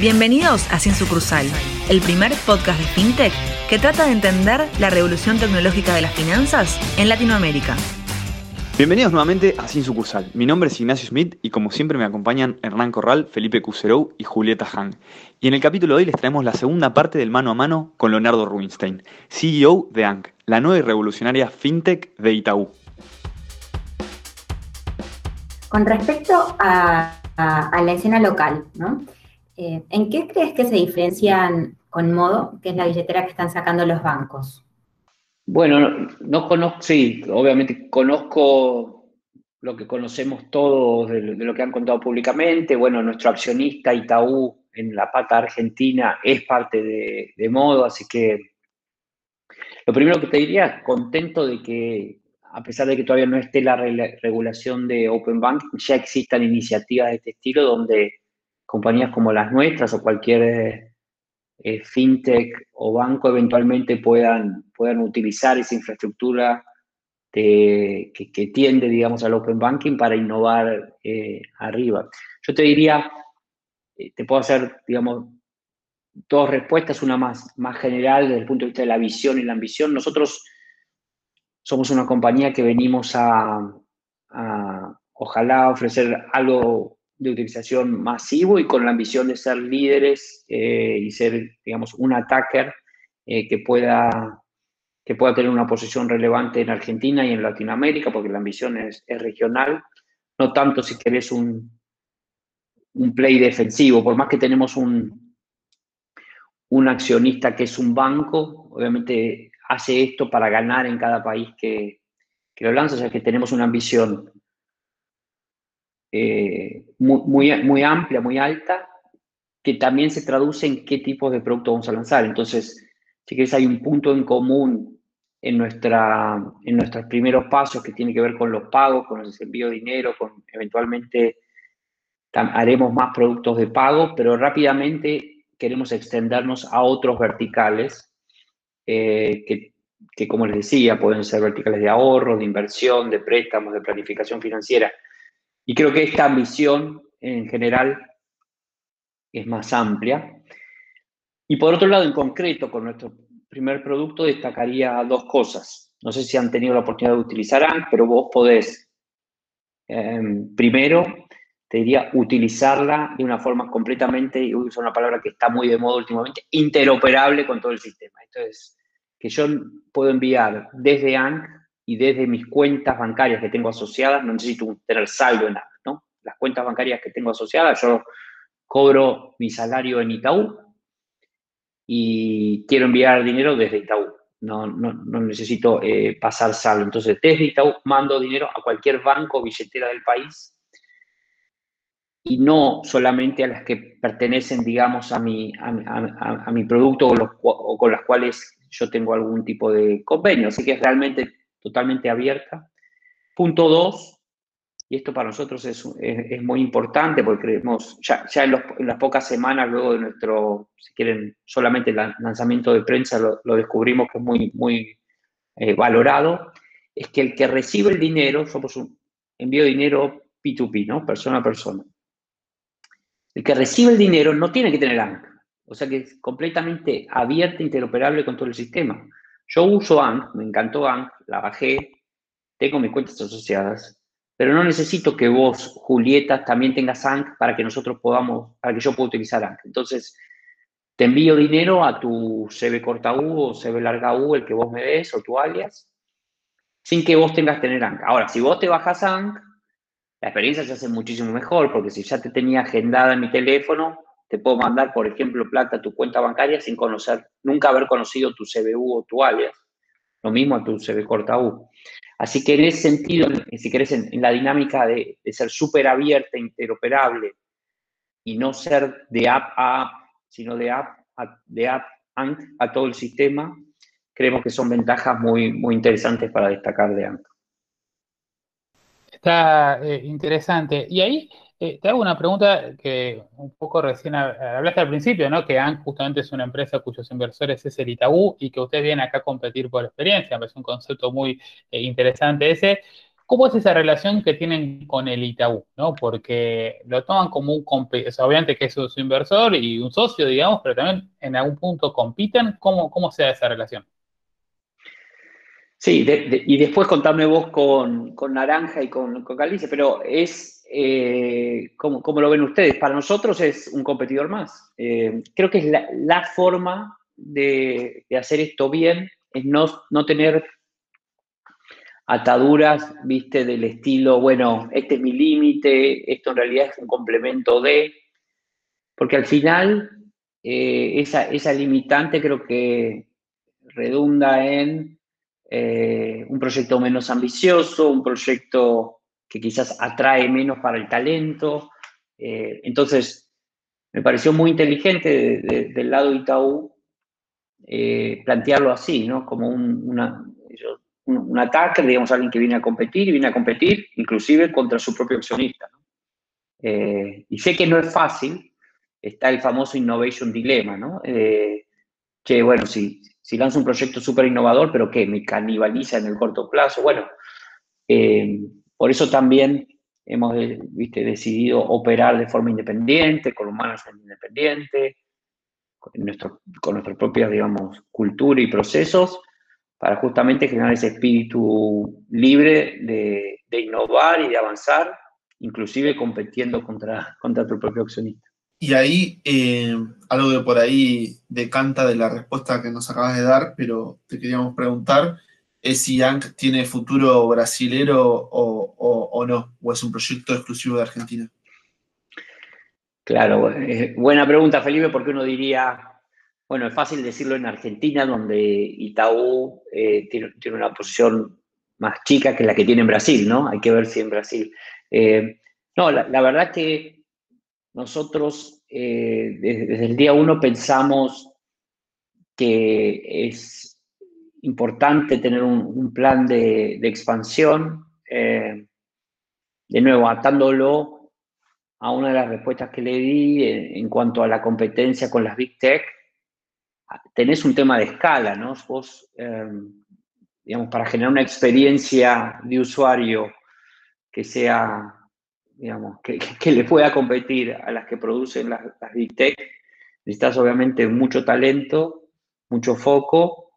Bienvenidos a Sin Sucursal, el primer podcast de FinTech que trata de entender la revolución tecnológica de las finanzas en Latinoamérica. Bienvenidos nuevamente a Sin Sucursal. Mi nombre es Ignacio Smith y como siempre me acompañan Hernán Corral, Felipe Cuserou y Julieta Hang. Y en el capítulo de hoy les traemos la segunda parte del mano a mano con Leonardo Rubinstein, CEO de ANC, la nueva y revolucionaria FinTech de Itaú. Con respecto a, la escena local, ¿no? Eh, ¿En qué crees que se diferencian con Modo, que es la billetera que están sacando los bancos? Bueno, no, conozco, sí, obviamente conozco lo que conocemos todos de, lo que han contado públicamente. Bueno, nuestro accionista Itaú en la pata argentina es parte de, de Modo, así que lo primero que te diría, contento de que a pesar de que todavía no esté la regulación de Open Bank, ya existan iniciativas de este estilo donde compañías como las nuestras o cualquier eh, fintech o banco eventualmente puedan, puedan utilizar esa infraestructura que, tiende, digamos, al open banking para innovar eh, arriba. Yo te diría, eh, te puedo hacer, digamos, dos respuestas, una más, más general desde el punto de vista de la visión y la ambición. Nosotros somos una compañía que venimos a, a ojalá ofrecer algo de utilización masivo y con la ambición de ser líderes eh, y ser, digamos, un attacker eh, que, pueda, que pueda tener una posición relevante en Argentina y en Latinoamérica, porque la ambición es, regional, no tanto si querés un, un play defensivo, por más que tenemos un, un accionista que es un banco, obviamente hace esto para ganar en cada país que, que lo lanza, o sea que tenemos una ambición eh, muy, muy, amplia, muy alta, que también se traduce en qué tipo de producto vamos a lanzar. Entonces, si quieres, hay un punto en común en, nuestra, en nuestros primeros pasos que tiene que ver con los pagos, con el envío de dinero, con eventualmente haremos más productos de pago, pero rápidamente queremos extendernos a otros verticales eh, que, que, como les decía, pueden ser verticales de ahorro, de inversión, de préstamos, de planificación financiera. Y creo que esta ambición en general es más amplia. Y por otro lado, en concreto, con nuestro primer producto destacaría dos cosas. No sé si han tenido la oportunidad de utilizar ANC, pero vos podés, em, primero, te diría, utilizarla de una forma completamente, y uso una palabra que está muy de moda últimamente, interoperable con todo el sistema. Entonces, que yo puedo enviar desde ANC y desde mis cuentas bancarias que tengo asociadas, no necesito tener saldo en nada, ¿no? Las cuentas bancarias que tengo asociadas, yo cobro mi salario en Itaú y quiero enviar dinero desde Itaú. No, no, no necesito eh, pasar saldo. Entonces, desde Itaú mando dinero a cualquier banco o billetera del país y no solamente a las que pertenecen, digamos, a mi, a, mi producto o, o, con las cuales yo tengo algún tipo de convenio. Así que realmente totalmente abierta. Punto dos, y esto para nosotros es, es, muy importante porque creemos, ya, ya en, las pocas semanas luego de nuestro, si quieren, solamente el lanzamiento de prensa lo, descubrimos que es muy, muy eh, valorado, es que el que recibe el dinero, somos un envío de dinero P2P, ¿no? Persona a persona. El que recibe el dinero no tiene que tener ANC, o sea que es completamente abierta, interoperable con todo el sistema. Yo uso ANC, me encantó ANC, la bajé, tengo mis cuentas asociadas, pero no necesito que vos, Julieta, también tengas ANC para que nosotros podamos, para que yo pueda utilizar ANC. Entonces, te envío dinero a tu CB corta U o CB larga U, el que vos me des, o tu alias, sin que vos tengas que tener ANC. Ahora, si vos te bajas ANC, la experiencia se hace muchísimo mejor, porque si ya te tenía agendada en mi teléfono, te puedo mandar, por ejemplo, plata a tu cuenta bancaria sin conocer, nunca haber conocido tu CBU o tu alias. Lo mismo a tu CB corta. Así que en ese sentido, si querés, en, la dinámica de, ser súper abierta, interoperable, y no ser de app a app, sino de app a, de app a todo el sistema, creemos que son ventajas muy, muy interesantes para destacar de ANC. Está eh, interesante. Y ahí eh, te hago una pregunta que un poco recién hablaste al principio, ¿no? Que ANC justamente es una empresa cuyos inversores es el Itaú y que ustedes vienen acá a competir por experiencia. Es un concepto muy eh, interesante ese. ¿Cómo es esa relación que tienen con el Itaú? ¿no? Porque lo toman como un, obviamente que es su inversor y un socio, digamos, pero también en algún punto compiten. ¿Cómo, cómo se da esa relación? Sí, y después contarme vos con, Naranja y con, con Galicia, pero es, eh, como, lo ven ustedes, para nosotros es un competidor más. Eh, creo que es la, forma de, hacer esto bien, es no, no tener ataduras, viste, del estilo, bueno, este es mi límite, esto en realidad es un complemento de, porque al final eh, esa, esa limitante creo que redunda en eh, un proyecto menos ambicioso, un proyecto que quizás atrae menos para el talento. Eh, entonces, me pareció muy inteligente del lado de Itaú eh, plantearlo así, ¿no? Como un, un, ataque, digamos, alguien que viene a competir y viene a competir inclusive contra su propio accionista. y sé que no es fácil, está el famoso innovation dilemma, ¿no? que, bueno, si, si lanzo un proyecto súper innovador, pero que me canibaliza en el corto plazo. Bueno, eh, por eso también hemos ¿viste? decidido operar de forma independiente, con un management independiente, con, nuestro, con nuestra propia, digamos, cultura y procesos, para justamente generar ese espíritu libre de, de innovar y de avanzar, inclusive compitiendo contra, contra tu propio accionista. Y ahí, eh, algo que por ahí decanta de la respuesta que nos acabas de dar, pero te queríamos preguntar, es si tiene futuro brasilero o, no, o es un proyecto exclusivo de Argentina. Claro, eh, buena pregunta, Felipe, porque uno diría, bueno, es fácil decirlo en Argentina, donde Itaú eh, tiene, una posición más chica que la que tiene en Brasil, ¿no? Hay que ver si en Brasil. no, la, verdad que nosotros eh, desde, el día uno pensamos que es importante tener un, plan de, expansión, eh, de nuevo, atándolo a una de las respuestas que le di en, cuanto a la competencia con las Big Tech, tenés un tema de escala, ¿no? Vos, em, digamos, para generar una experiencia de usuario que sea digamos, que, que, le pueda competir a las que producen las, las Big Tech, necesitas obviamente mucho talento, mucho foco,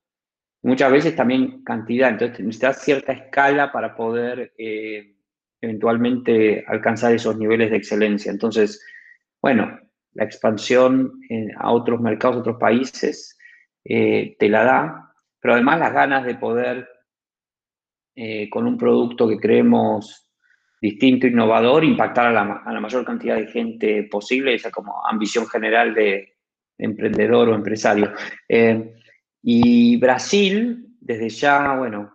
muchas veces también cantidad. Entonces necesitas cierta escala para poder eh, eventualmente alcanzar esos niveles de excelencia. Entonces, bueno, la expansión a otros mercados, otros países, eh, te la da, pero además las ganas de poder, eh, con un producto que creemos distinto, innovador, impactar a la, mayor cantidad de gente posible, esa como ambición general de, emprendedor o empresario. Eh, y Brasil, desde ya, bueno,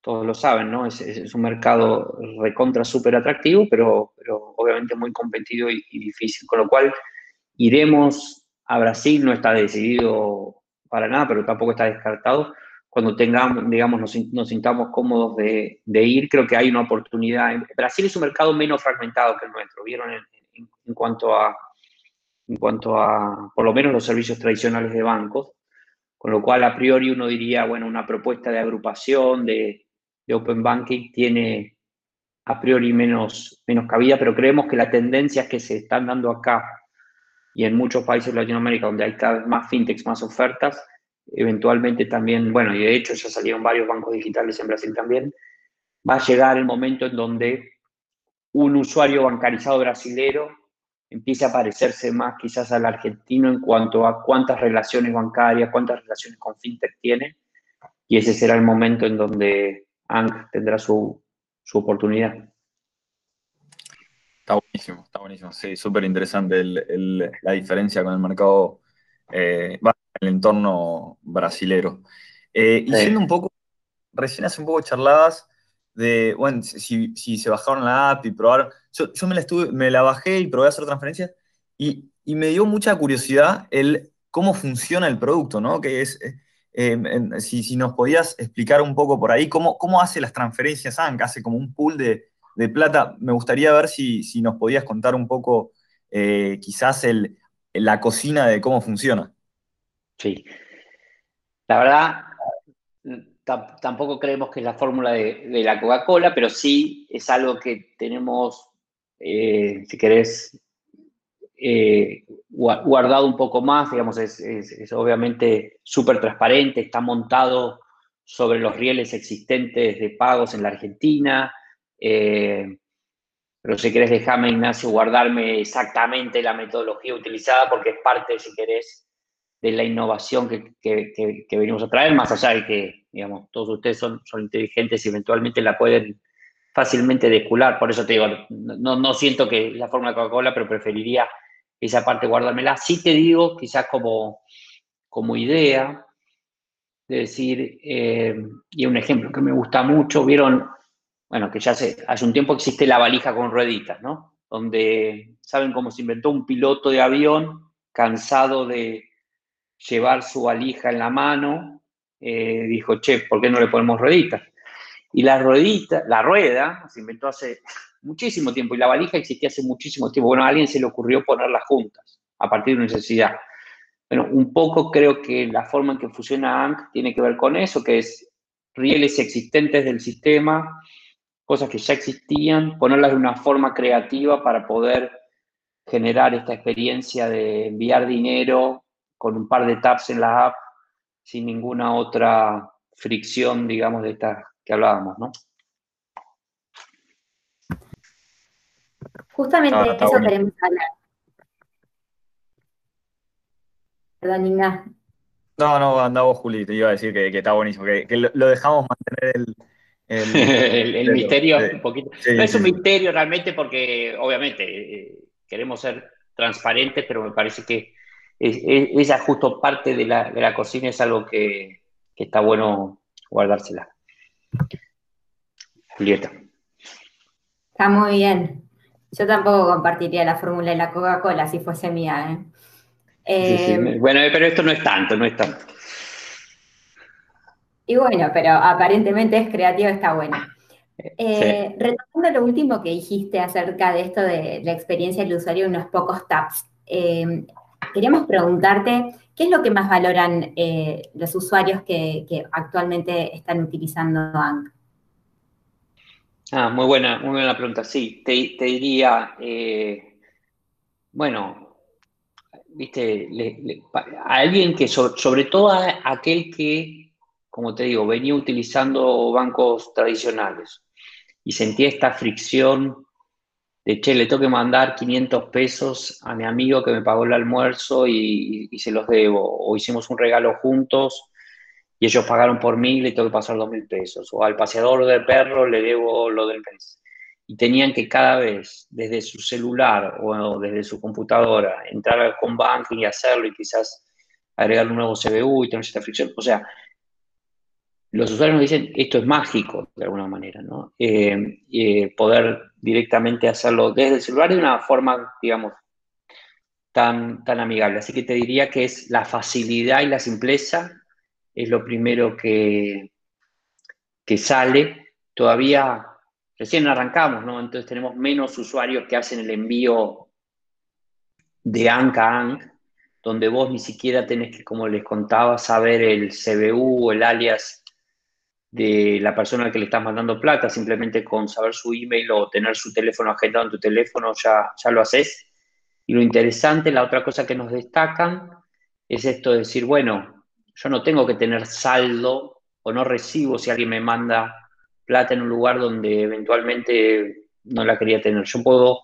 todos lo saben, ¿no? Es, un mercado recontra súper atractivo, pero, pero obviamente muy competido y, difícil. Con lo cual, iremos a Brasil, no está decidido para nada, pero tampoco está descartado cuando tengamos, digamos, nos, sintamos cómodos de, ir, creo que hay una oportunidad. Brasil es un mercado menos fragmentado que el nuestro, ¿vieron? En, cuanto a, en cuanto a, por lo menos, los servicios tradicionales de bancos, con lo cual, a priori, uno diría, bueno, una propuesta de agrupación, de, Open Banking, tiene a priori menos, menos cabida, pero creemos que las tendencias que se están dando acá y en muchos países de Latinoamérica, donde hay cada vez más fintechs, más ofertas, eventualmente también, bueno, y de hecho ya salieron varios bancos digitales en Brasil también, va a llegar el momento en donde un usuario bancarizado brasilero empiece a parecerse más quizás al argentino en cuanto a cuántas relaciones bancarias, cuántas relaciones con fintech tiene, y ese será el momento en donde ANC tendrá su, oportunidad. Está buenísimo, está buenísimo. Sí, súper interesante la diferencia con el mercado eh, el entorno brasilero. Eh, y siendo un poco, recién hace un poco charladas de, bueno, si, se bajaron la app y probaron. Yo, me, la estuve, me la bajé y probé a hacer transferencias y, me dio mucha curiosidad el cómo funciona el producto, ¿no? Que es, eh, si, nos podías explicar un poco por ahí cómo, cómo hace las transferencias ANC, hace como un pool de, plata. Me gustaría ver si, si, nos podías contar un poco eh, quizás el, la cocina de cómo funciona. Sí. La verdad, tampoco creemos que es la fórmula de, la Coca-Cola, pero sí es algo que tenemos, eh, si querés, eh, guardado un poco más, digamos, es, obviamente súper transparente, está montado sobre los rieles existentes de pagos en la Argentina. Eh, pero si querés, déjame, Ignacio, guardarme exactamente la metodología utilizada porque es parte, si querés, de la innovación que, venimos a traer, más allá de que, digamos, todos ustedes son, son inteligentes y eventualmente la pueden fácilmente descular. Por eso te digo, no, no siento que la fórmula de Coca-Cola, pero preferiría esa parte guardármela. Sí te digo, quizás como, como idea, de decir, eh, y un ejemplo que me gusta mucho, vieron, bueno, que ya hace, hace un tiempo existe la valija con rueditas, ¿no? Donde, ¿saben cómo se inventó un piloto de avión cansado de llevar su valija en la mano, eh, dijo, che, ¿por qué no le ponemos rueditas? Y la ruedita, la rueda se inventó hace muchísimo tiempo y la valija existía hace muchísimo tiempo. Bueno, a alguien se le ocurrió ponerlas juntas a partir de una necesidad. Bueno, un poco creo que la forma en que funciona ANC tiene que ver con eso, que es rieles existentes del sistema, cosas que ya existían, ponerlas de una forma creativa para poder generar esta experiencia de enviar dinero con un par de taps en la app sin ninguna otra fricción, digamos, de esta que hablábamos, ¿no? Justamente ah, eso queremos hablar. Perdón, Inga. No, no, anda vos, Juli, te iba a decir que, está buenísimo, que, lo, dejamos mantener el, el, misterio un poquito. no es un misterio realmente porque, obviamente, eh, queremos ser transparentes, pero me parece que ella justo parte de la, de la cocina es algo que, está bueno guardársela. Julieta. Está muy bien. Yo tampoco compartiría la fórmula de la Coca-Cola si fuese mía. ¿eh? Eh, bueno, pero esto no es tanto, no es tanto. Y bueno, pero aparentemente es creativo, está bueno. Eh, retomando lo último que dijiste acerca de esto de la experiencia del usuario, unos pocos taps. Eh, queríamos preguntarte, ¿qué es lo que más valoran eh, los usuarios que, actualmente están utilizando ANC? Ah, muy buena, muy buena pregunta. Sí, te, diría, eh, bueno, viste, a alguien que, sobre, todo a aquel que, como te digo, venía utilizando bancos tradicionales y sentía esta fricción de, che, le tengo que mandar 500 pesos a mi amigo que me pagó el almuerzo y, se los debo, o hicimos un regalo juntos y ellos pagaron por mí y le tengo que pasar 2.000 pesos, o al paseador del perro le debo lo del mes. Y tenían que cada vez, desde su celular o desde su computadora, entrar al banking y hacerlo y quizás agregar un nuevo CBU y tener esta fricción. O sea, los usuarios nos dicen, esto es mágico, de alguna manera, ¿no? Eh, eh, poder directamente hacerlo desde el celular de una forma, digamos, tan, tan amigable. Así que te diría que es la facilidad y la simpleza, es lo primero que, que sale. Todavía recién arrancamos, ¿no? Entonces tenemos menos usuarios que hacen el envío de ANC a ANC, donde vos ni siquiera tenés que, como les contaba, saber el CBU o el alias de la persona a que le estás mandando plata, simplemente con saber su email o tener su teléfono agendado en tu teléfono ya, ya lo haces. Y lo interesante, la otra cosa que nos destacan es esto de decir, bueno, yo no tengo que tener saldo o no recibo si alguien me manda plata en un lugar donde eventualmente no la quería tener. Yo puedo,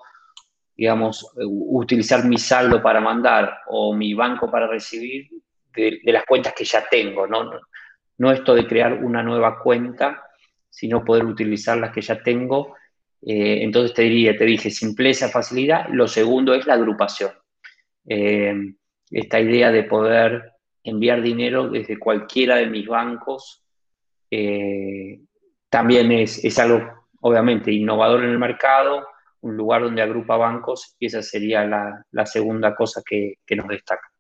digamos, utilizar mi saldo para mandar o mi banco para recibir de, de las cuentas que ya tengo, ¿no? No esto de crear una nueva cuenta, sino poder utilizar las que ya tengo. Eh, entonces te diría, te dije, simpleza, facilidad. Lo segundo es la agrupación. Eh, esta idea de poder enviar dinero desde cualquiera de mis bancos eh, también es, algo, obviamente, innovador en el mercado, un lugar donde agrupa bancos y esa sería la, segunda cosa que, nos destaca.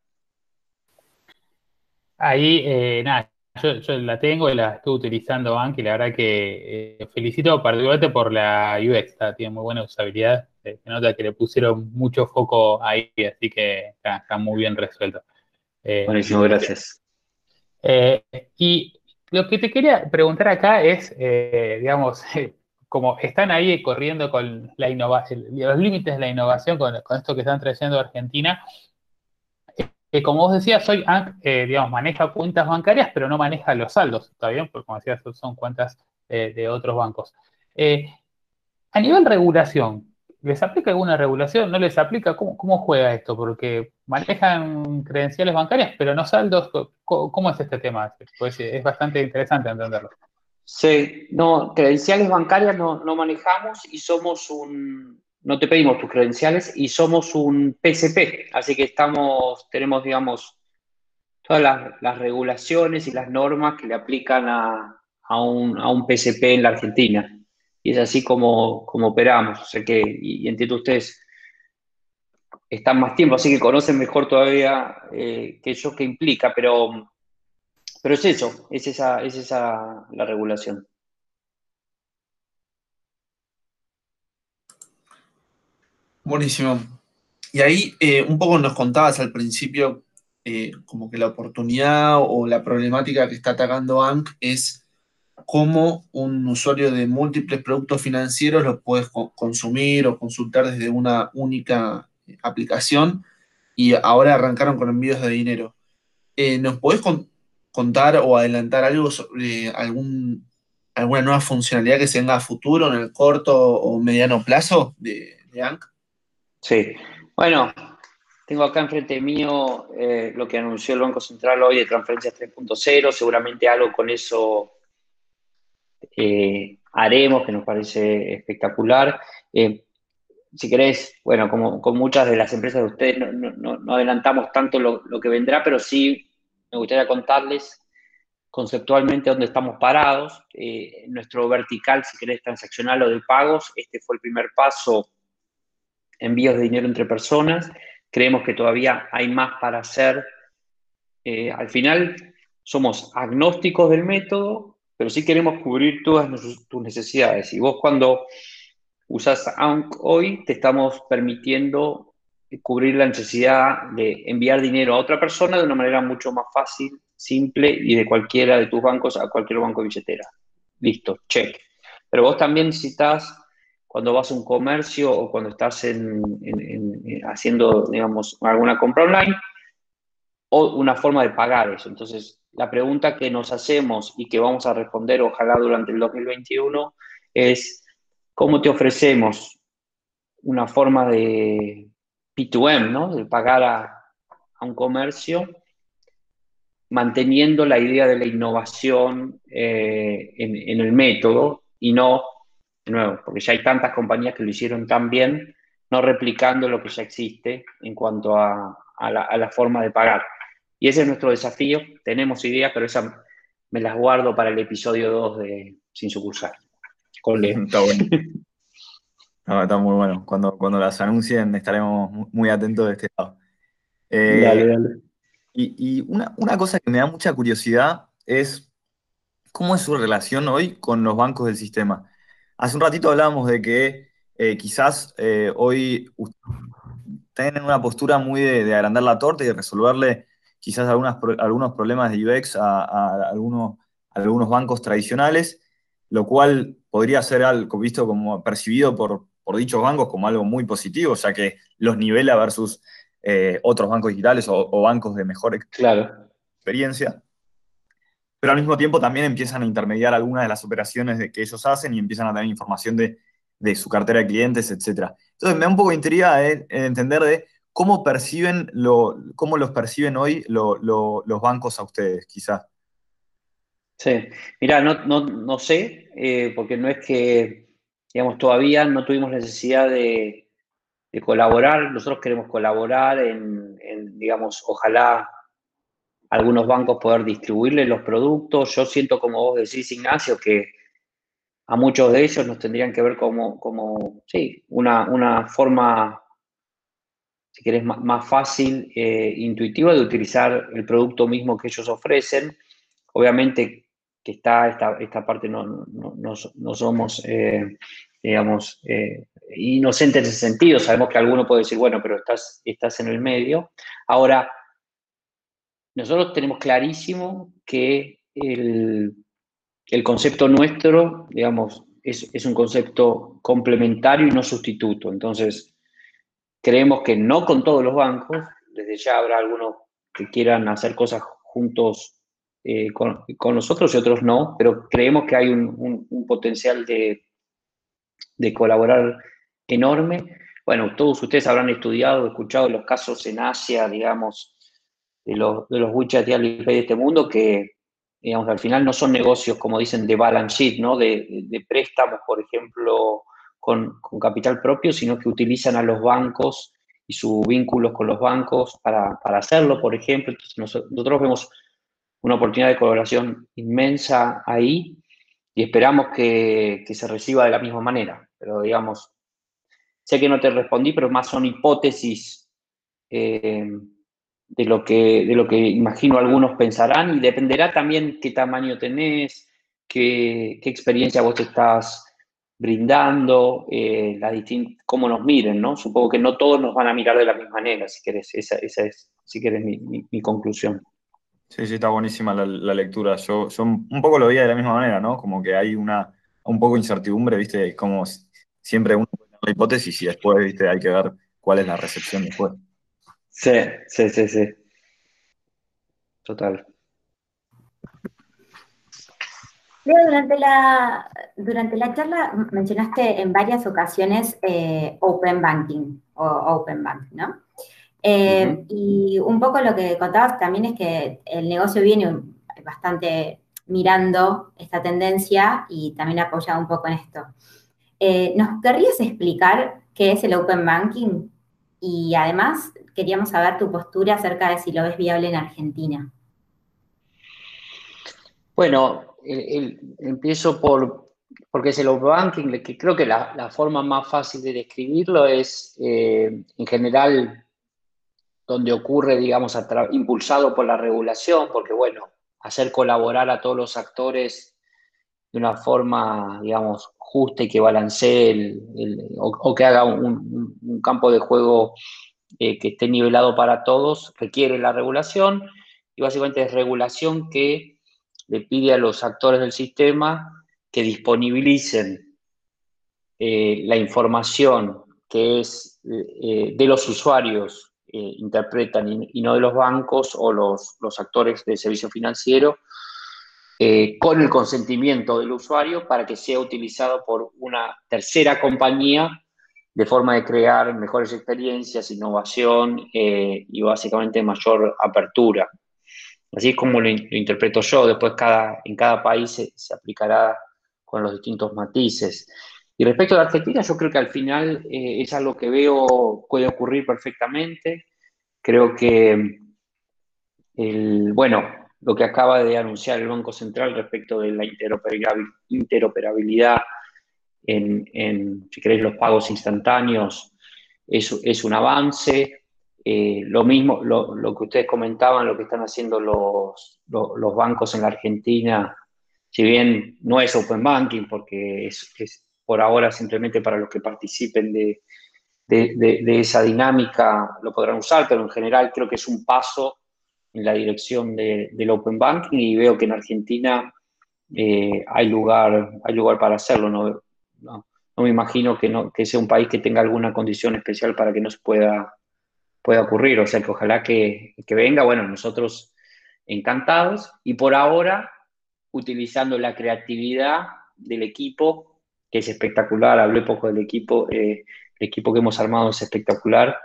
Ahí, nada, yo, la tengo y la estoy utilizando Anki, y la verdad que eh, felicito particularmente por la UX, tiene muy buena usabilidad, se nota que le pusieron mucho foco ahí, así que está, muy bien resuelto. Eh, Buenísimo, gracias. Eh, y lo que te quería preguntar acá es, eh, digamos, como están ahí corriendo con la los límites de la innovación con, esto que están trayendo Argentina, que como vos decías, hoy eh, digamos, maneja cuentas bancarias, pero no maneja los saldos, ¿está bien? Porque como decías, son cuentas eh, de otros bancos. a nivel regulación, ¿Les aplica alguna regulación? ¿No les aplica? ¿Cómo, juega esto? Porque manejan credenciales bancarias, pero no saldos. ¿Cómo, es este tema? Pues es bastante interesante entenderlo. Sí, no, credenciales bancarias no, manejamos y somos un, no te pedimos tus credenciales y somos un PCP, así que estamos, tenemos, digamos, todas las, regulaciones y las normas que le aplican a, un, a PCP en la Argentina y es así como, operamos. O sea que, y, entiendo ustedes están más tiempo, así que conocen mejor todavía eh, qué eso que implica, pero, pero es eso, es esa, es esa la regulación. Buenísimo. Y ahí eh, un poco nos contabas al principio eh, como que la oportunidad o la problemática que está atacando ANC es cómo un usuario de múltiples productos financieros los puedes consumir o consultar desde una única aplicación y ahora arrancaron con envíos de dinero. Eh, ¿Nos podés contar o adelantar algo sobre algún, alguna nueva funcionalidad que se venga a futuro, en el corto o mediano plazo de, de ANC? Sí, bueno, tengo acá enfrente mío eh, lo que anunció el Banco Central hoy de transferencias 3.0, seguramente algo con eso eh, haremos, que nos parece espectacular. Eh, si querés, bueno, como con muchas de las empresas de ustedes, no, adelantamos tanto lo, que vendrá, pero sí me gustaría contarles conceptualmente dónde estamos parados. Nuestro vertical, si querés, transaccional o de pagos, este fue el primer paso, envíos de dinero entre personas. Creemos que todavía hay más para hacer. al final, somos agnósticos del método, pero sí queremos cubrir todas tus necesidades. Y vos cuando usas ANC hoy, te estamos permitiendo cubrir la necesidad de enviar dinero a otra persona de una manera mucho más fácil, simple y de cualquiera de tus bancos a cualquier banco de billetera. Listo, check. Pero vos también necesitas, cuando vas a un comercio o cuando estás en, haciendo, digamos, alguna compra online, o una forma de pagar eso. Entonces, la pregunta que nos hacemos y que vamos a responder ojalá durante el 2021 es, ¿cómo te ofrecemos una forma de P2M, ¿no? de pagar a, un comercio, manteniendo la idea de la innovación eh, en, el método y no, de nuevo, porque ya hay tantas compañías que lo hicieron tan bien, no replicando lo que ya existe en cuanto a la forma de pagar. Y ese es nuestro desafío. Tenemos ideas, pero esas me las guardo para el episodio 2 de Sin Sucursal. Con Está bueno. está muy bueno. Cuando, cuando las anuncien estaremos muy atentos de este lado. Eh, dale, dale. Y, una, cosa que me da mucha curiosidad es cómo es su relación hoy con los bancos del sistema. Hace un ratito hablábamos de que eh, quizás eh, hoy tienen una postura muy de, de, agrandar la torta y de resolverle quizás algunos problemas de UX a, algunos, algunos bancos tradicionales, lo cual podría ser algo visto como percibido por, dichos bancos como algo muy positivo, o sea que los nivela versus eh, otros bancos digitales o, bancos de mejor experiencia. Pero al mismo tiempo también empiezan a intermediar algunas de las operaciones de que ellos hacen y empiezan a tener información de, su cartera de clientes, etc. Entonces me da un poco de intriga entender de ¿Cómo perciben lo, cómo los perciben hoy los bancos a ustedes, quizás? Sí, mira, no, sé, eh, porque no es que, digamos, todavía no tuvimos necesidad de, colaborar. Nosotros queremos colaborar en, digamos, ojalá algunos bancos poder distribuirles los productos. Yo siento, como vos decís, Ignacio, que a muchos de ellos nos tendrían que ver como, como sí, una, una forma si querés, más fácil, eh, intuitiva de utilizar el producto mismo que ellos ofrecen. Obviamente que está esta, esta parte, no, no, somos, eh, digamos, eh, inocentes en ese sentido. Sabemos que alguno puede decir, bueno, pero estás, estás en el medio. Ahora, nosotros tenemos clarísimo que el, concepto nuestro, digamos, es, un concepto complementario y no sustituto. Entonces, creemos que no con todos los bancos, desde ya habrá algunos que quieran hacer cosas juntos eh, con, nosotros y otros no, pero creemos que hay un, potencial de, de, colaborar enorme. Bueno, todos ustedes habrán estudiado, escuchado los casos en Asia, digamos, de los, de los de este mundo, que, digamos, al final no son negocios, como dicen, de balance sheet, ¿no? De, de préstamos, por ejemplo, con, con, capital propio, sino que utilizan a los bancos y sus vínculos con los bancos para, para hacerlo, por ejemplo. Nosotros vemos una oportunidad de colaboración inmensa ahí y esperamos que, se reciba de la misma manera. Pero digamos, sé que no te respondí, pero más son hipótesis eh, de, lo que, de lo que imagino algunos pensarán y dependerá también qué tamaño tenés, qué, qué experiencia vos estás brindando, eh, la cómo nos miren, ¿no? Supongo que no todos nos van a mirar de la misma manera, si querés, esa, es, si querés, mi conclusión. Sí, sí, está buenísima la, lectura. Yo, un poco lo veía de la misma manera, ¿no? Como que hay una un poco incertidumbre, ¿viste? Como siempre uno puede la hipótesis y después, ¿viste? Hay que ver cuál es la recepción después. Sí, sí, sí, sí. Total. Leo, durante la, durante la charla mencionaste en varias ocasiones eh, Open Banking o Open Bank, ¿no? Eh, y un poco lo que contabas también es que el negocio viene bastante mirando esta tendencia y también apoyado un poco en esto. Eh, ¿Nos querrías explicar qué es el Open Banking? Y además queríamos saber tu postura acerca de si lo ves viable en Argentina. Bueno, empiezo por, porque es el Open Banking, que creo que la, forma más fácil de describirlo es, eh, en general, donde ocurre, digamos, impulsado por la regulación, porque, bueno, hacer colaborar a todos los actores de una forma, digamos, justa y que balancee o, que haga un, campo de juego eh, que esté nivelado para todos, requiere la regulación y básicamente es regulación que le pide a los actores del sistema que disponibilicen eh, la información que es eh, de los usuarios interpretan y, no de los bancos o los, actores del servicio financiero, con el consentimiento del usuario para que sea utilizado por una tercera compañía de forma de crear mejores experiencias, innovación eh, y básicamente mayor apertura. Así es como lo, interpreto yo, después cada, en cada país se, aplicará con los distintos matices. Y respecto a la Argentina, yo creo que al final eh, es algo que veo puede ocurrir perfectamente. Creo que, el, bueno, lo que acaba de anunciar el Banco Central respecto de la interoperabilidad en, si queréis, los pagos instantáneos es, es un avance. Eh, lo mismo, lo, lo, que ustedes comentaban, lo que están haciendo los, los, bancos en la Argentina, si bien no es Open Banking, porque es, por ahora simplemente para los que participen de, de, esa dinámica lo podrán usar, pero en general creo que es un paso en la dirección del Open Banking y veo que en Argentina eh, hay, lugar, hay lugar para hacerlo. No, me imagino que, no, que sea un país que tenga alguna condición especial para que no se pueda, pueda ocurrir. O sea, que ojalá que, que venga. Bueno, nosotros encantados y por ahora utilizando la creatividad del equipo que es espectacular, hablé poco del equipo, eh, el equipo que hemos armado es espectacular.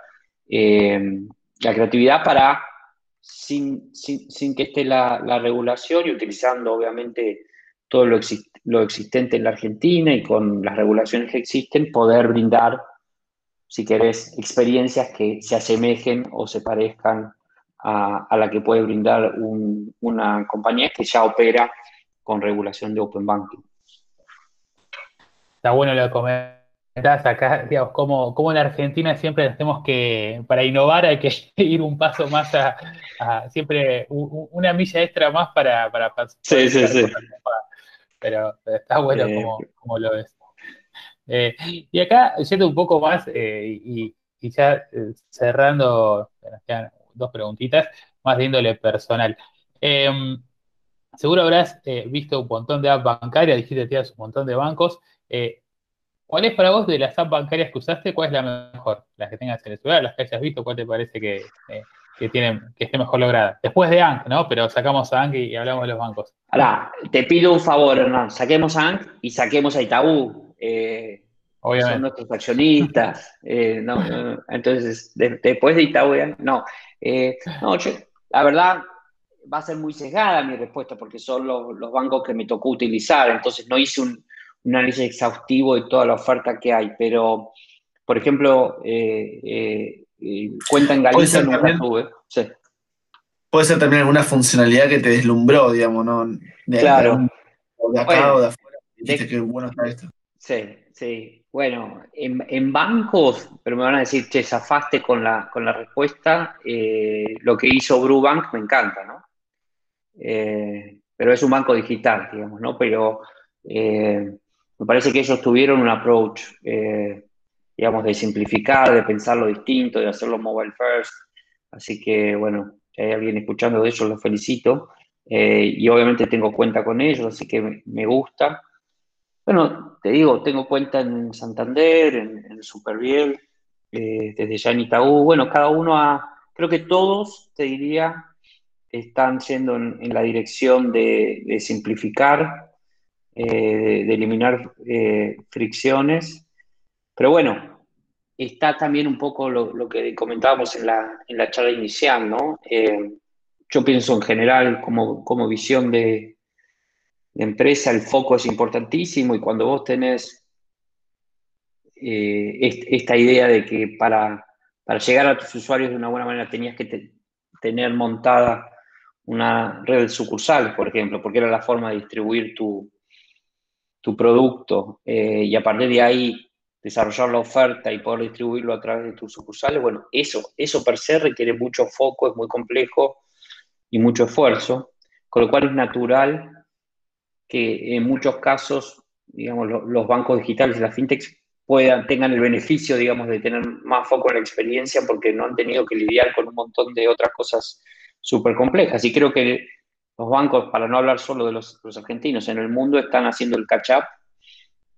Eh, la creatividad para, sin, que esté la, regulación y utilizando obviamente todo lo, lo, existente en la Argentina y con las regulaciones que existen, poder brindar, si querés, experiencias que se asemejen o se parezcan a, la que puede brindar una compañía que ya opera con regulación de Open Banking está bueno lo que comentás acá, digamos, como, como en Argentina siempre tenemos que, para innovar hay que ir un paso más a, siempre una milla extra más para, para, sí, sí, sí. Pero, está bueno como, lo ves. Eh, y acá, yendo un poco más, eh, y, ya eh, cerrando, nos quedan dos preguntitas, más de índole personal. Em, seguro habrás eh, visto un montón de apps bancarias, dijiste que tienes un montón de bancos. Eh, ¿Cuál es para vos de las apps bancarias que usaste, cuál es la mejor? Las que tengas en el celular, las que hayas visto, ¿cuál te parece que, eh, que, tienen, que esté mejor lograda? Después de ANC, ¿no? Pero sacamos a ANC y, hablamos de los bancos. Ahora, te pido un favor, Hernán, saquemos a ANC y saquemos a Itaú. Obviamente. Son nuestros accionistas. entonces, después de Itaú, no. no, yo, la verdad, va a ser muy sesgada mi respuesta porque son los, bancos que me tocó utilizar, entonces no hice un, análisis exhaustivo de toda la oferta que hay, pero, por ejemplo, eh, eh, eh, cuenta en Galicia nunca tuve. Puede ser también alguna funcionalidad que te deslumbró, digamos, ¿no? claro. De, acá o de afuera, dijiste que bueno está esto. Sí, sí. Bueno, en, bancos, pero me van a decir, che, zafaste con la, con la respuesta, lo que hizo Brubank me encanta, ¿no? Eh, pero es un banco digital, digamos, ¿no? Pero eh, me parece que ellos tuvieron un approach, eh, digamos, de simplificar, de pensarlo distinto, de hacerlo mobile first. Así que, bueno, si hay alguien escuchando de ellos, los felicito. y obviamente tengo cuenta con ellos, así que me, gusta. Bueno, te digo, tengo cuenta en Santander, en, en Superviel, desde ya. Bueno, cada uno ha, creo que todos, te diría, están yendo en, la dirección de, simplificar, eh, de eliminar eh, fricciones. Pero bueno, está también un poco lo, que comentábamos en la, en la, charla inicial, ¿no? Eh, yo pienso en general como, como visión de, empresa, el foco es importantísimo y cuando vos tenés esta idea de que para, para, llegar a tus usuarios de una buena manera tenías que tener montada una red de sucursales, por ejemplo, porque era la forma de distribuir tu, tu producto eh, y a partir de ahí desarrollar la oferta y poder distribuirlo a través de tus sucursales, bueno, eso, eso per se requiere mucho foco, es muy complejo y mucho esfuerzo, con lo cual es natural que en muchos casos, digamos, los bancos digitales y las fintechs puedan, tengan el beneficio, digamos, de tener más foco en la experiencia porque no han tenido que lidiar con un montón de otras cosas súper complejas. Y creo que los bancos, para no hablar solo de los, argentinos, en el mundo están haciendo el catch-up.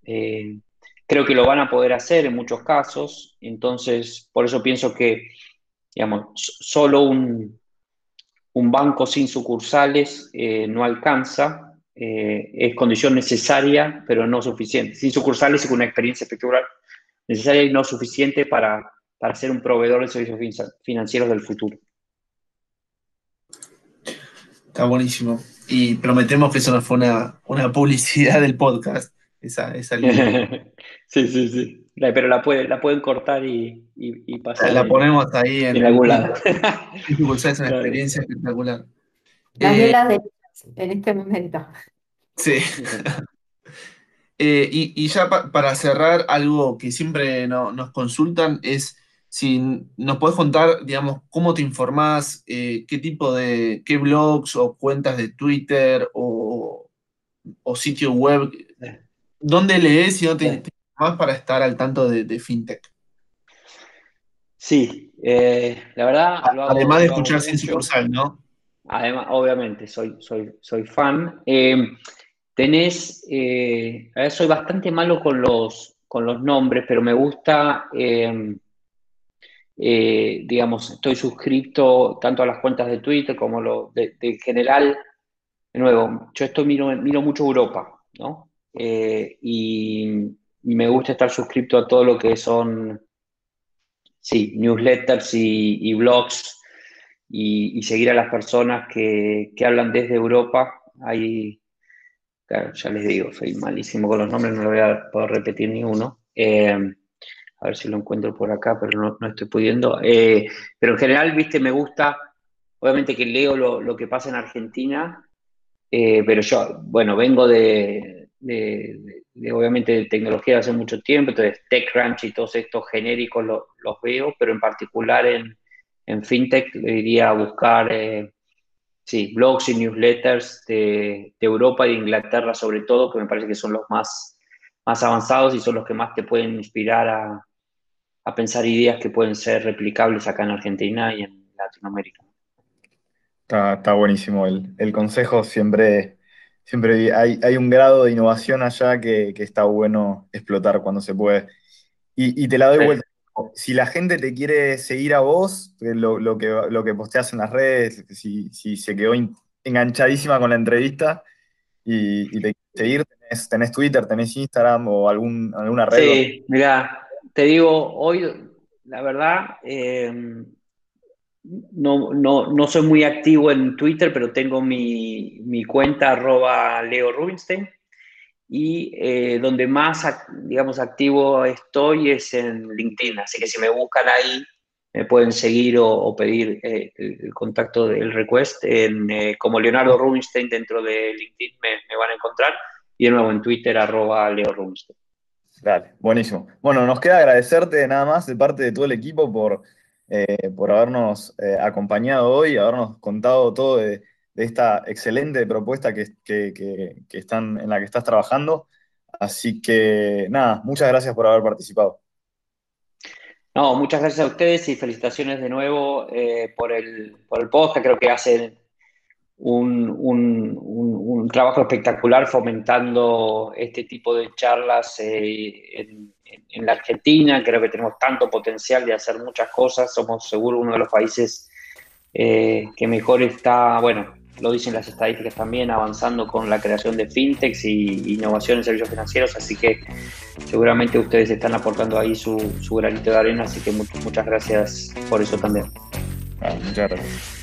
Eh, creo que lo van a poder hacer en muchos casos. Entonces, por eso pienso que, digamos, solo un, un banco sin sucursales eh, no alcanza. Eh, es condición necesaria, pero no suficiente. Sin sucursales y con una experiencia espectacular necesaria y no suficiente para, para ser un proveedor de servicios financieros del futuro. Está buenísimo. Y prometemos que eso no fue una, una publicidad del podcast, esa, esa línea. sí, sí, sí. pero la, puede, la pueden cortar y, y, pasar. La ponemos ahí en, algún lado. Es una experiencia espectacular. Las eh, de en este momento. Sí. Eh, y, y, ya para cerrar, algo que siempre nos consultan es si nos puedes contar, digamos, cómo te informás, eh, qué tipo de, qué blogs o cuentas de Twitter o, o sitio web, dónde lees y dónde te informás para estar al tanto de, FinTech. Sí, eh, la verdad. Además de escuchar sin sucursal, ¿no? Además, obviamente, soy, soy, soy fan. Eh, tenés, soy bastante malo con los, con los nombres, pero me gusta eh, digamos, estoy suscrito tanto a las cuentas de Twitter como lo de, general. De nuevo, yo esto miro, miro mucho Europa, ¿no? Eh, y, me gusta estar suscrito a todo lo que son, sí, newsletters y, blogs y, seguir a las personas que, que hablan desde Europa. Hay, ya les digo, soy malísimo con los nombres, no lo voy a poder repetir ni uno. Eh, a ver si lo encuentro por acá, pero no, no estoy pudiendo. Eh, pero en general, viste, me gusta, obviamente que leo lo, que pasa en Argentina, eh, pero yo, bueno, vengo de, obviamente, de tecnología de hace mucho tiempo, entonces TechCrunch y todos estos genéricos los veo, pero en particular en, en FinTech le diría buscar, eh, blogs y newsletters de, de Europa y de Inglaterra sobre todo, que me parece que son los más, más avanzados y son los que más te pueden inspirar a, a pensar ideas que pueden ser replicables acá en Argentina y en Latinoamérica. Está, buenísimo. El, consejo siempre, siempre hay, un grado de innovación allá que, está bueno explotar cuando se puede. Y, te la doy vuelta. Si la gente te quiere seguir a vos, eh, lo, que, lo que posteas en las redes, si, se quedó enganchadísima con la entrevista y, te quiere seguir, tenés, Twitter, tenés Instagram o algún, alguna red. Sí, mira, te digo, hoy, la verdad, eh, no, no, soy muy activo en Twitter, pero tengo mi, cuenta arroba Leo Rubinstein y eh, donde más, digamos, activo estoy es en LinkedIn, así que si me buscan ahí, me pueden seguir o, pedir eh, el contacto del request en, eh, como Leonardo Rubinstein dentro de LinkedIn me, van a encontrar y de nuevo en Twitter arroba Leo Rubinstein. Dale, buenísimo. Bueno, nos queda agradecerte nada más de parte de todo el equipo por eh, por habernos eh, acompañado hoy, habernos contado todo de, esta excelente propuesta que, están, en la que estás trabajando. Así que nada, muchas gracias por haber participado. No, muchas gracias a ustedes y felicitaciones de nuevo eh, por, el, por el podcast. Creo que hacen un, trabajo espectacular fomentando este tipo de charlas en, en, la Argentina, creo que tenemos tanto potencial de hacer muchas cosas, somos seguro uno de los países eh, que mejor está, bueno, lo dicen las estadísticas también, avanzando con la creación de fintechs y innovación en servicios financieros, así que seguramente ustedes están aportando ahí su, granito de arena, así que muchas gracias por eso también. Muchas gracias.